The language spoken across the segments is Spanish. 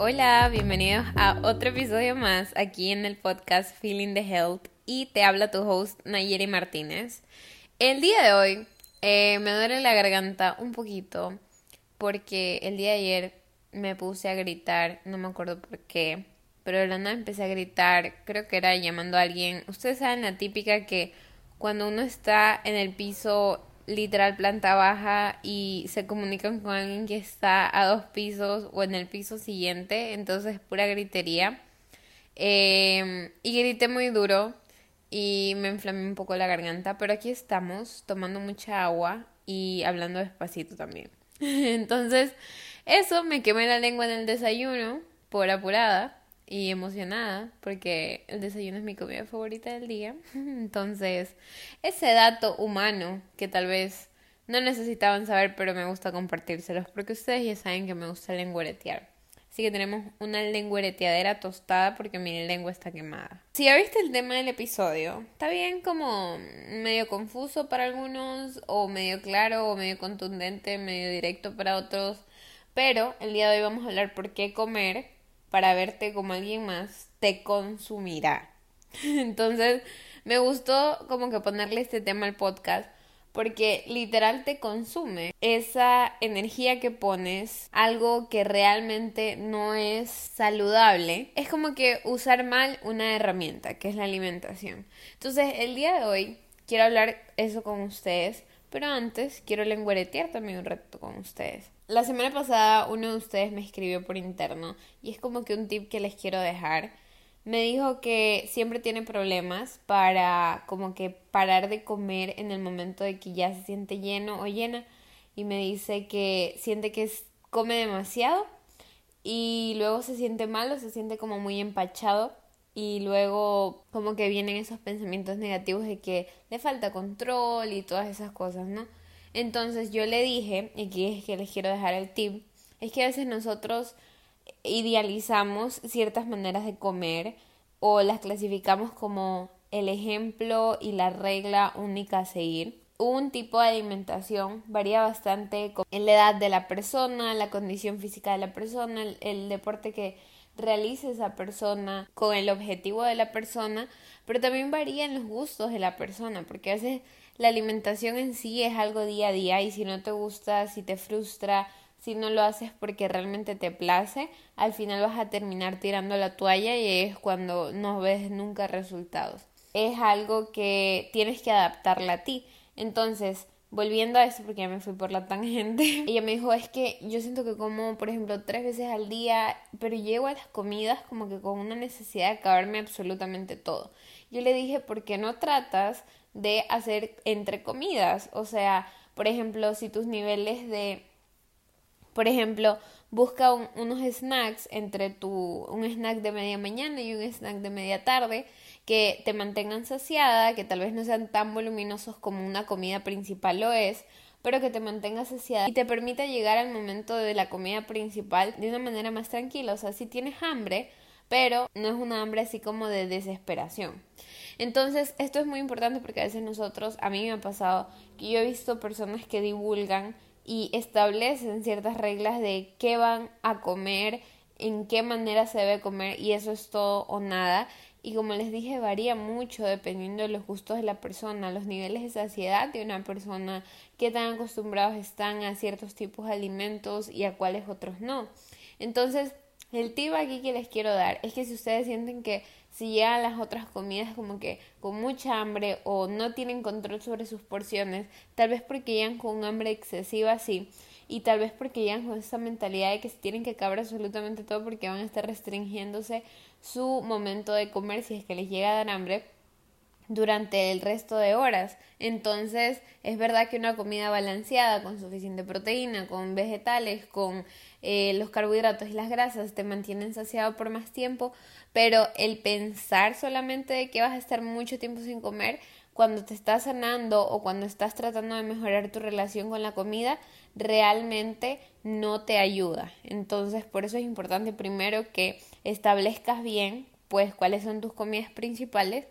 Hola, bienvenidos a otro episodio más aquí en el podcast Feeling the Health y te habla tu host Nayeri Martínez. El día de hoy eh, me duele la garganta un poquito porque el día de ayer me puse a gritar, no me acuerdo por qué, pero de la nada empecé a gritar, creo que era llamando a alguien. Ustedes saben la típica que cuando uno está en el piso literal planta baja y se comunican con alguien que está a dos pisos o en el piso siguiente, entonces pura gritería. Em, y grité muy duro y me inflamé un poco la garganta, pero aquí estamos tomando mucha agua y hablando despacito también. entonces, eso me quemé la lengua en el desayuno por apurada y emocionada porque el desayuno es mi comida favorita del día. Entonces, ese dato humano que tal vez no necesitaban saber, pero me gusta compartírselos porque ustedes ya saben que me gusta lengüetear. Así que tenemos una lengüeteadera tostada porque mi lengua está quemada. Si ya viste el tema del episodio, está bien como medio confuso para algunos, o medio claro, o medio contundente, medio directo para otros. Pero el día de hoy vamos a hablar por qué comer para verte como alguien más te consumirá. Entonces, me gustó como que ponerle este tema al podcast porque literal te consume esa energía que pones, algo que realmente no es saludable, es como que usar mal una herramienta, que es la alimentación. Entonces, el día de hoy quiero hablar eso con ustedes, pero antes quiero lengüetear también un rato con ustedes. La semana pasada uno de ustedes me escribió por interno y es como que un tip que les quiero dejar. Me dijo que siempre tiene problemas para como que parar de comer en el momento de que ya se siente lleno o llena y me dice que siente que come demasiado y luego se siente malo, se siente como muy empachado y luego como que vienen esos pensamientos negativos de que le falta control y todas esas cosas, ¿no? Entonces yo le dije, y aquí es que les quiero dejar el tip, es que a veces nosotros idealizamos ciertas maneras de comer o las clasificamos como el ejemplo y la regla única a seguir. Un tipo de alimentación varía bastante en la edad de la persona, la condición física de la persona, el, el deporte que realice esa persona, con el objetivo de la persona, pero también varía en los gustos de la persona, porque a veces la alimentación en sí es algo día a día y si no te gusta, si te frustra, si no lo haces porque realmente te place, al final vas a terminar tirando la toalla y es cuando no ves nunca resultados. Es algo que tienes que adaptarla a ti. Entonces, volviendo a eso, porque ya me fui por la tangente, ella me dijo, es que yo siento que como, por ejemplo, tres veces al día, pero llego a las comidas como que con una necesidad de acabarme absolutamente todo. Yo le dije, ¿por qué no tratas de hacer entre comidas. O sea, por ejemplo, si tus niveles de, por ejemplo, busca unos snacks entre tu, un snack de media mañana y un snack de media tarde que te mantengan saciada, que tal vez no sean tan voluminosos como una comida principal lo es, pero que te mantenga saciada y te permita llegar al momento de la comida principal de una manera más tranquila. O sea, si tienes hambre, pero no es una hambre así como de desesperación. Entonces, esto es muy importante porque a veces nosotros, a mí me ha pasado que yo he visto personas que divulgan y establecen ciertas reglas de qué van a comer, en qué manera se debe comer y eso es todo o nada. Y como les dije, varía mucho dependiendo de los gustos de la persona, los niveles de saciedad de una persona, qué tan acostumbrados están a ciertos tipos de alimentos y a cuáles otros no. Entonces, el tip aquí que les quiero dar es que si ustedes sienten que si llegan las otras comidas como que con mucha hambre o no tienen control sobre sus porciones, tal vez porque llegan con un hambre excesiva así y tal vez porque llegan con esa mentalidad de que se tienen que acabar absolutamente todo porque van a estar restringiéndose su momento de comer si es que les llega a dar hambre durante el resto de horas. Entonces, es verdad que una comida balanceada, con suficiente proteína, con vegetales, con eh, los carbohidratos y las grasas, te mantienen saciado por más tiempo, pero el pensar solamente de que vas a estar mucho tiempo sin comer, cuando te estás sanando o cuando estás tratando de mejorar tu relación con la comida, realmente no te ayuda. Entonces, por eso es importante primero que establezcas bien, pues, cuáles son tus comidas principales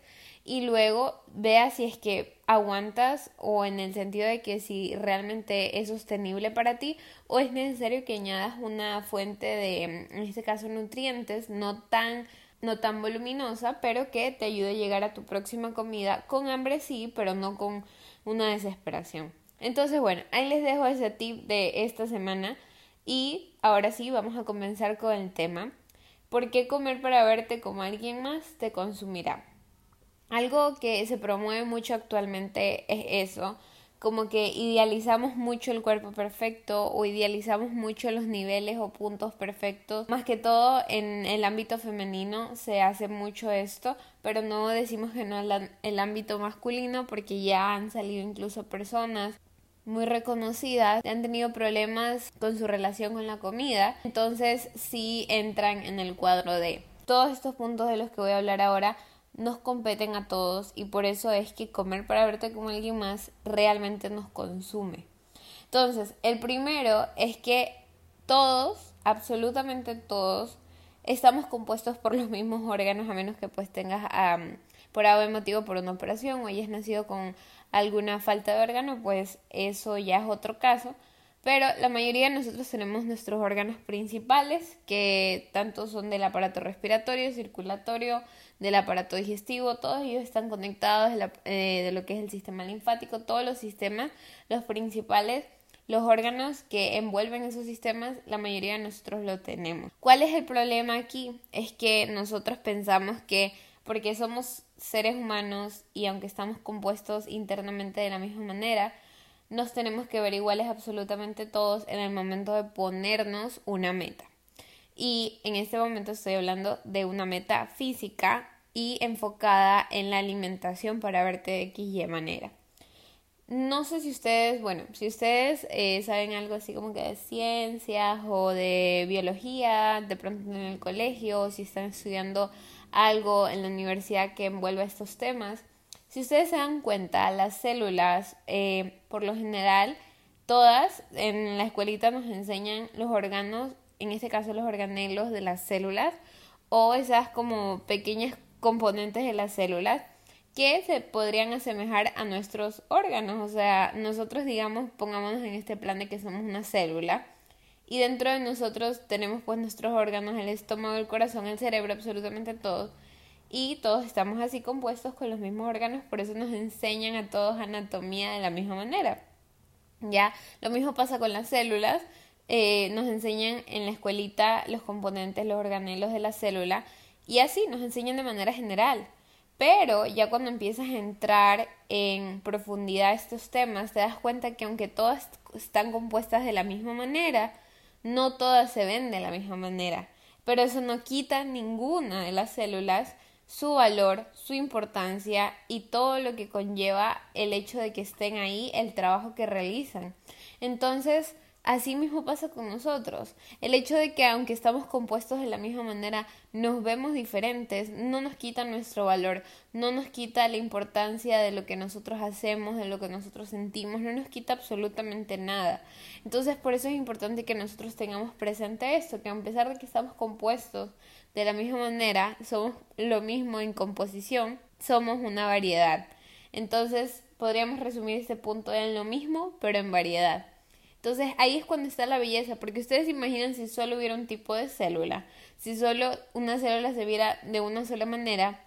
y luego vea si es que aguantas o en el sentido de que si realmente es sostenible para ti o es necesario que añadas una fuente de, en este caso, nutrientes no tan no tan voluminosa, pero que te ayude a llegar a tu próxima comida con hambre sí, pero no con una desesperación. Entonces, bueno, ahí les dejo ese tip de esta semana y ahora sí vamos a comenzar con el tema. ¿Por qué comer para verte como alguien más te consumirá? Algo que se promueve mucho actualmente es eso, como que idealizamos mucho el cuerpo perfecto o idealizamos mucho los niveles o puntos perfectos. Más que todo en el ámbito femenino se hace mucho esto, pero no decimos que no en el ámbito masculino porque ya han salido incluso personas muy reconocidas que han tenido problemas con su relación con la comida. Entonces sí entran en el cuadro de todos estos puntos de los que voy a hablar ahora nos competen a todos y por eso es que comer para verte como alguien más realmente nos consume. Entonces, el primero es que todos, absolutamente todos, estamos compuestos por los mismos órganos a menos que pues tengas por algún motivo por una operación o hayas nacido con alguna falta de órgano, pues eso ya es otro caso. Pero la mayoría de nosotros tenemos nuestros órganos principales, que tanto son del aparato respiratorio, circulatorio, del aparato digestivo, todos ellos están conectados de, eh, de lo que es el sistema linfático, todos los sistemas, los principales, los órganos que envuelven esos sistemas, la mayoría de nosotros lo tenemos. ¿Cuál es el problema aquí? Es que nosotros pensamos que porque somos seres humanos y aunque estamos compuestos internamente de la misma manera, nos tenemos que ver iguales absolutamente todos en el momento de ponernos una meta. Y en este momento estoy hablando de una meta física y enfocada en la alimentación para verte de X y manera. No sé si ustedes, bueno, si ustedes eh, saben algo así como que de ciencias o de biología, de pronto en el colegio, o si están estudiando algo en la universidad que envuelva estos temas, si ustedes se dan cuenta, las células, eh, por lo general, todas en la escuelita nos enseñan los órganos, en este caso los organelos de las células, o esas como pequeñas componentes de las células que se podrían asemejar a nuestros órganos. O sea, nosotros digamos, pongámonos en este plan de que somos una célula y dentro de nosotros tenemos pues nuestros órganos, el estómago, el corazón, el cerebro, absolutamente todos y todos estamos así compuestos con los mismos órganos, por eso nos enseñan a todos anatomía de la misma manera. Ya, lo mismo pasa con las células, eh, nos enseñan en la escuelita los componentes, los organelos de la célula, y así nos enseñan de manera general. Pero ya cuando empiezas a entrar en profundidad estos temas, te das cuenta que aunque todas están compuestas de la misma manera, no todas se ven de la misma manera. Pero eso no quita ninguna de las células su valor, su importancia y todo lo que conlleva el hecho de que estén ahí, el trabajo que realizan. Entonces, así mismo pasa con nosotros. El hecho de que aunque estamos compuestos de la misma manera, nos vemos diferentes, no nos quita nuestro valor, no nos quita la importancia de lo que nosotros hacemos, de lo que nosotros sentimos, no nos quita absolutamente nada. Entonces, por eso es importante que nosotros tengamos presente esto, que a pesar de que estamos compuestos de la misma manera, somos lo mismo en composición, somos una variedad. Entonces, podríamos resumir este punto en lo mismo, pero en variedad. Entonces, ahí es cuando está la belleza, porque ustedes imaginan si solo hubiera un tipo de célula, si solo una célula se viera de una sola manera,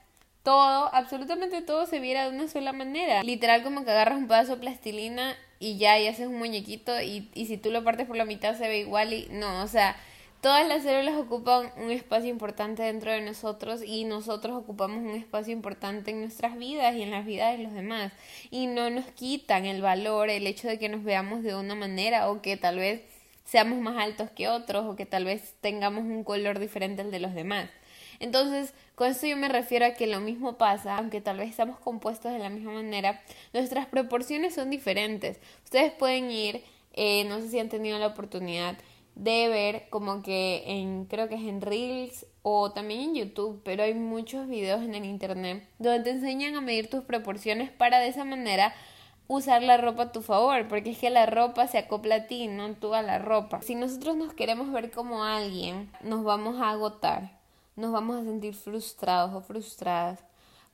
todo, absolutamente todo se viera de una sola manera. Literal como que agarras un pedazo de plastilina y ya, y haces un muñequito y, y si tú lo partes por la mitad se ve igual y no, o sea, Todas las células ocupan un espacio importante dentro de nosotros y nosotros ocupamos un espacio importante en nuestras vidas y en las vidas de los demás. Y no nos quitan el valor, el hecho de que nos veamos de una manera o que tal vez seamos más altos que otros o que tal vez tengamos un color diferente al de los demás. Entonces, con esto yo me refiero a que lo mismo pasa, aunque tal vez estamos compuestos de la misma manera, nuestras proporciones son diferentes. Ustedes pueden ir, eh, no sé si han tenido la oportunidad, de ver como que en creo que es en Reels o también en YouTube, pero hay muchos videos en el internet donde te enseñan a medir tus proporciones para de esa manera usar la ropa a tu favor, porque es que la ropa se acopla a ti, no tú a la ropa. Si nosotros nos queremos ver como alguien, nos vamos a agotar, nos vamos a sentir frustrados o frustradas,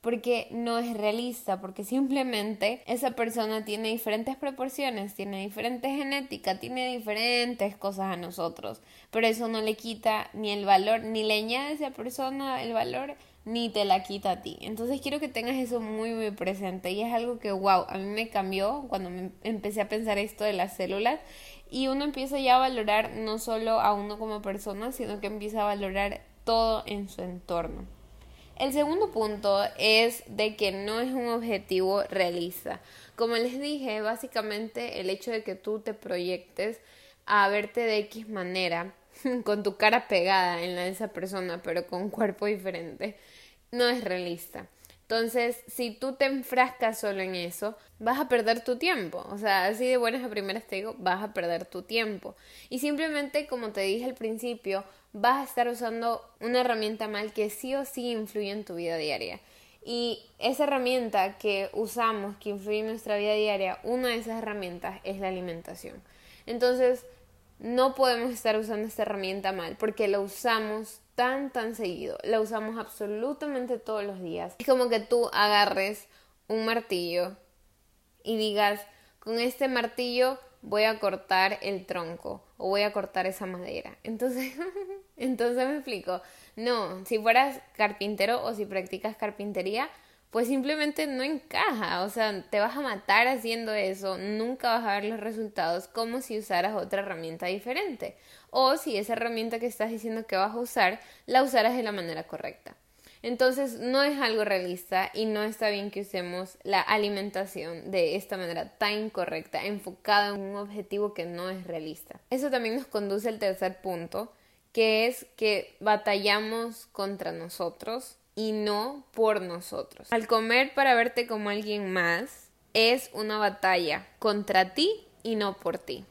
porque no es realista, porque simplemente esa persona tiene diferentes proporciones, tiene diferente genética, tiene diferentes cosas a nosotros, pero eso no le quita ni el valor, ni le añade a esa persona el valor, ni te la quita a ti. Entonces quiero que tengas eso muy muy presente y es algo que wow, a mí me cambió cuando me empecé a pensar esto de las células y uno empieza ya a valorar no solo a uno como persona, sino que empieza a valorar todo en su entorno. El segundo punto es de que no es un objetivo realista. Como les dije, básicamente el hecho de que tú te proyectes a verte de X manera, con tu cara pegada en la de esa persona, pero con un cuerpo diferente, no es realista. Entonces, si tú te enfrascas solo en eso, vas a perder tu tiempo. O sea, así de buenas a primeras te digo, vas a perder tu tiempo. Y simplemente, como te dije al principio, vas a estar usando una herramienta mal que sí o sí influye en tu vida diaria. Y esa herramienta que usamos, que influye en nuestra vida diaria, una de esas herramientas es la alimentación. Entonces, no podemos estar usando esta herramienta mal porque la usamos tan, tan seguido. La usamos absolutamente todos los días. Es como que tú agarres un martillo y digas, con este martillo voy a cortar el tronco o voy a cortar esa madera. Entonces, entonces me explico. No, si fueras carpintero o si practicas carpintería, pues simplemente no encaja, o sea, te vas a matar haciendo eso, nunca vas a ver los resultados como si usaras otra herramienta diferente o si esa herramienta que estás diciendo que vas a usar la usaras de la manera correcta. Entonces no es algo realista y no está bien que usemos la alimentación de esta manera tan incorrecta, enfocada en un objetivo que no es realista. Eso también nos conduce al tercer punto, que es que batallamos contra nosotros y no por nosotros. Al comer para verte como alguien más es una batalla contra ti y no por ti.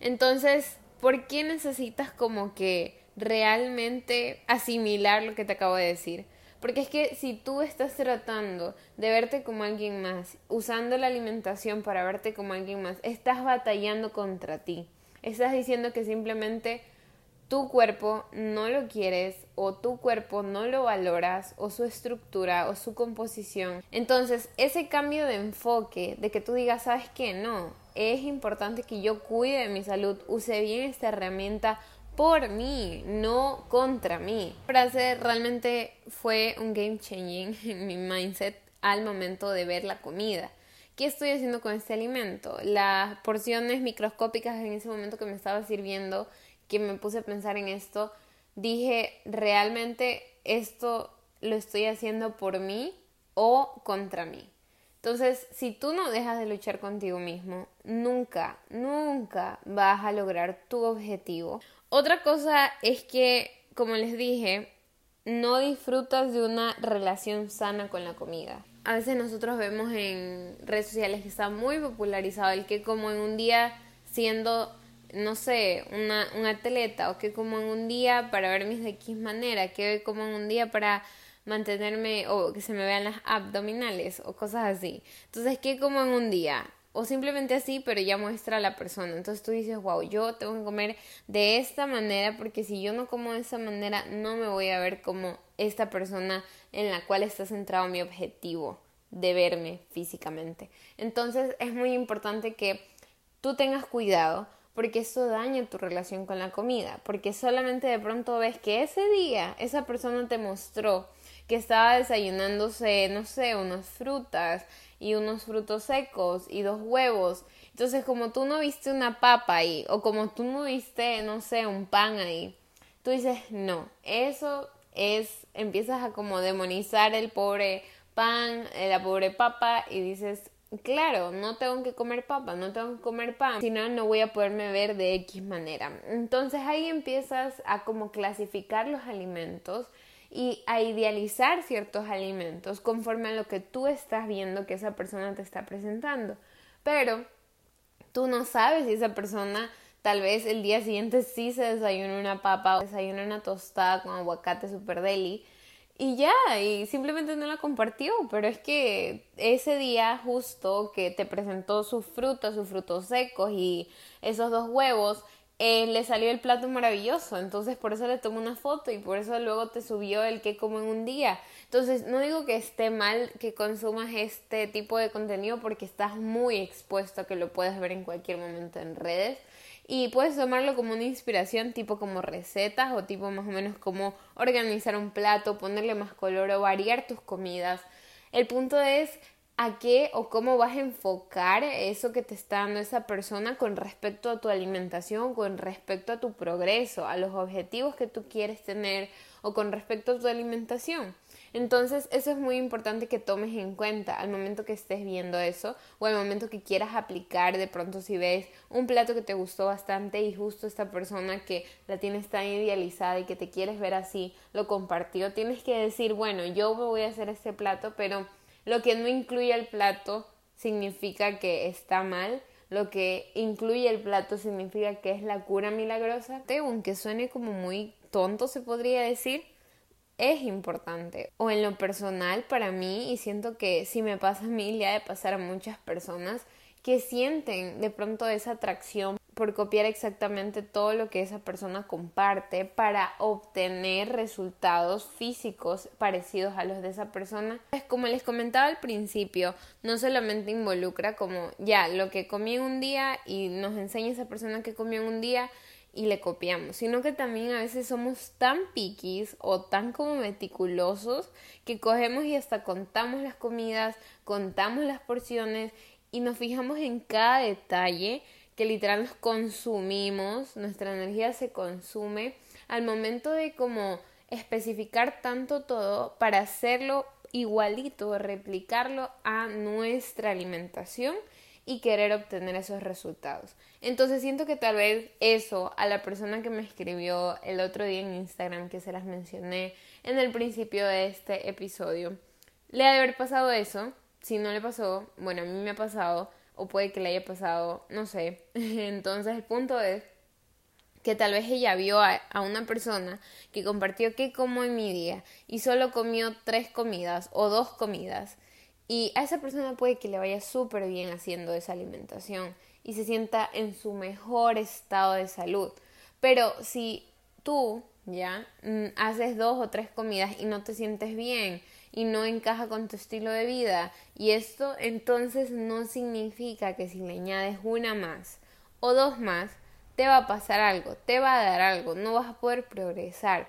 Entonces, ¿por qué necesitas como que realmente asimilar lo que te acabo de decir? Porque es que si tú estás tratando de verte como alguien más, usando la alimentación para verte como alguien más, estás batallando contra ti. Estás diciendo que simplemente tu cuerpo no lo quieres o tu cuerpo no lo valoras o su estructura o su composición. Entonces, ese cambio de enfoque, de que tú digas, ¿sabes qué? No, es importante que yo cuide de mi salud, use bien esta herramienta por mí, no contra mí. La frase realmente fue un game changing en mi mindset al momento de ver la comida. ¿Qué estoy haciendo con este alimento? Las porciones microscópicas en ese momento que me estaba sirviendo que me puse a pensar en esto, dije, ¿realmente esto lo estoy haciendo por mí o contra mí? Entonces, si tú no dejas de luchar contigo mismo, nunca, nunca vas a lograr tu objetivo. Otra cosa es que, como les dije, no disfrutas de una relación sana con la comida. A veces nosotros vemos en redes sociales que está muy popularizado el que como en un día siendo no sé, una, un atleta o que como en un día para ver mis de X manera, que como en un día para mantenerme o que se me vean las abdominales o cosas así. Entonces, ¿qué como en un día? O simplemente así, pero ya muestra a la persona. Entonces tú dices, wow, yo tengo que comer de esta manera porque si yo no como de esa manera, no me voy a ver como esta persona en la cual está centrado mi objetivo de verme físicamente. Entonces es muy importante que tú tengas cuidado porque eso daña tu relación con la comida, porque solamente de pronto ves que ese día esa persona te mostró que estaba desayunándose, no sé, unas frutas y unos frutos secos y dos huevos. Entonces, como tú no viste una papa ahí, o como tú no viste, no sé, un pan ahí, tú dices, no, eso es, empiezas a como demonizar el pobre pan, eh, la pobre papa, y dices, claro, no tengo que comer papa, no tengo que comer pan, si no, no voy a poderme ver de X manera. Entonces ahí empiezas a como clasificar los alimentos y a idealizar ciertos alimentos conforme a lo que tú estás viendo que esa persona te está presentando. Pero tú no sabes si esa persona tal vez el día siguiente sí se desayuna una papa o desayuna una tostada con aguacate super deli y ya, y simplemente no la compartió, pero es que ese día justo que te presentó sus frutas, sus frutos secos y esos dos huevos, eh, le salió el plato maravilloso, entonces por eso le tomó una foto y por eso luego te subió el que como en un día. Entonces no digo que esté mal que consumas este tipo de contenido porque estás muy expuesto a que lo puedas ver en cualquier momento en redes y puedes tomarlo como una inspiración tipo como recetas o tipo más o menos como organizar un plato, ponerle más color o variar tus comidas. El punto es a qué o cómo vas a enfocar eso que te está dando esa persona con respecto a tu alimentación, con respecto a tu progreso, a los objetivos que tú quieres tener o con respecto a tu alimentación. Entonces, eso es muy importante que tomes en cuenta al momento que estés viendo eso o al momento que quieras aplicar de pronto si ves un plato que te gustó bastante y justo esta persona que la tienes tan idealizada y que te quieres ver así lo compartió, tienes que decir, bueno, yo voy a hacer este plato, pero lo que no incluye el plato significa que está mal. Lo que incluye el plato significa que es la cura milagrosa. Aunque suene como muy tonto, se podría decir, es importante. O en lo personal, para mí, y siento que si me pasa a mí, le ha de pasar a muchas personas que sienten de pronto esa atracción por copiar exactamente todo lo que esa persona comparte para obtener resultados físicos parecidos a los de esa persona. Pues como les comentaba al principio, no solamente involucra como ya lo que comí un día y nos enseña esa persona que comió un día y le copiamos, sino que también a veces somos tan piquis o tan como meticulosos que cogemos y hasta contamos las comidas, contamos las porciones y nos fijamos en cada detalle que literal nos consumimos, nuestra energía se consume al momento de como especificar tanto todo para hacerlo igualito, replicarlo a nuestra alimentación y querer obtener esos resultados. Entonces siento que tal vez eso a la persona que me escribió el otro día en Instagram, que se las mencioné en el principio de este episodio, le ha de haber pasado eso. Si no le pasó, bueno, a mí me ha pasado o puede que le haya pasado, no sé. Entonces el punto es que tal vez ella vio a, una persona que compartió qué como en mi día y solo comió tres comidas o dos comidas. Y a esa persona puede que le vaya súper bien haciendo esa alimentación y se sienta en su mejor estado de salud. Pero si tú ya mm, haces dos o tres comidas y no te sientes bien y no encaja con tu estilo de vida. Y esto entonces no significa que si le añades una más o dos más, te va a pasar algo, te va a dar algo, no vas a poder progresar.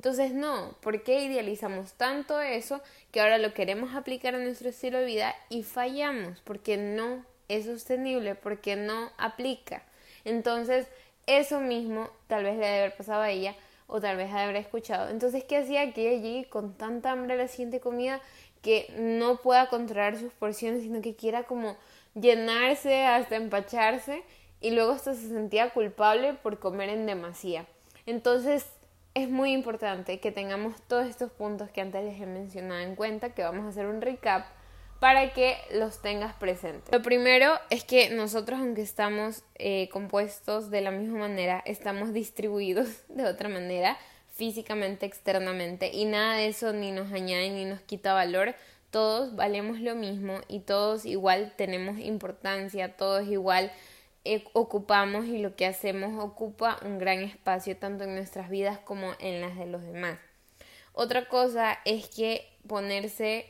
Entonces no, ¿por qué idealizamos tanto eso que ahora lo queremos aplicar a nuestro estilo de vida y fallamos? Porque no es sostenible, porque no aplica. Entonces, eso mismo tal vez le debe haber pasado a ella o tal vez haber escuchado. Entonces, ¿qué hacía que ella con tanta hambre la siguiente comida que no pueda controlar sus porciones, sino que quiera como llenarse hasta empacharse y luego hasta se sentía culpable por comer en demasía? Entonces, es muy importante que tengamos todos estos puntos que antes les he mencionado en cuenta, que vamos a hacer un recap para que los tengas presentes. Lo primero es que nosotros, aunque estamos eh, compuestos de la misma manera, estamos distribuidos de otra manera, físicamente, externamente, y nada de eso ni nos añade ni nos quita valor. Todos valemos lo mismo y todos igual tenemos importancia, todos igual ocupamos y lo que hacemos ocupa un gran espacio tanto en nuestras vidas como en las de los demás. Otra cosa es que ponerse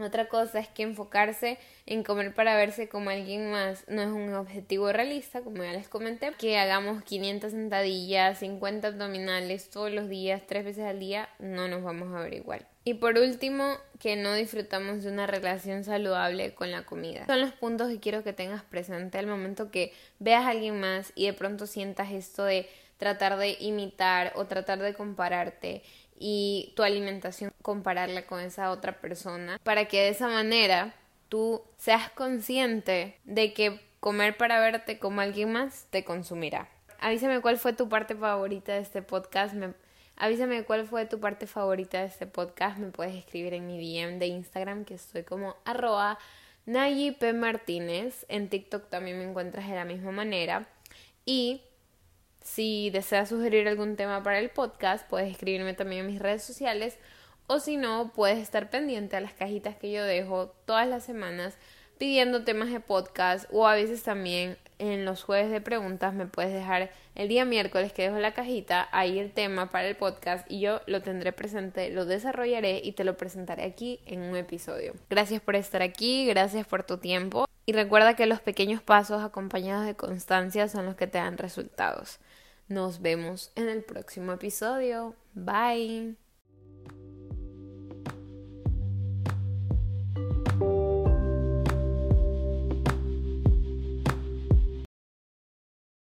otra cosa es que enfocarse en comer para verse como alguien más no es un objetivo realista, como ya les comenté. Que hagamos 500 sentadillas, 50 abdominales todos los días, tres veces al día, no nos vamos a ver igual. Y por último, que no disfrutamos de una relación saludable con la comida. Son los puntos que quiero que tengas presente al momento que veas a alguien más y de pronto sientas esto de tratar de imitar o tratar de compararte y tu alimentación compararla con esa otra persona para que de esa manera tú seas consciente de que comer para verte como alguien más te consumirá. Avísame cuál fue tu parte favorita de este podcast. Avísame cuál fue tu parte favorita de este podcast. Me puedes escribir en mi DM de Instagram que estoy como arroba Nayi Martínez. En TikTok también me encuentras de la misma manera. Y si deseas sugerir algún tema para el podcast, puedes escribirme también en mis redes sociales o si no, puedes estar pendiente a las cajitas que yo dejo todas las semanas pidiendo temas de podcast o a veces también en los jueves de preguntas me puedes dejar el día miércoles que dejo la cajita ahí el tema para el podcast y yo lo tendré presente, lo desarrollaré y te lo presentaré aquí en un episodio. Gracias por estar aquí, gracias por tu tiempo y recuerda que los pequeños pasos acompañados de constancia son los que te dan resultados. Nos vemos en el próximo episodio. Bye.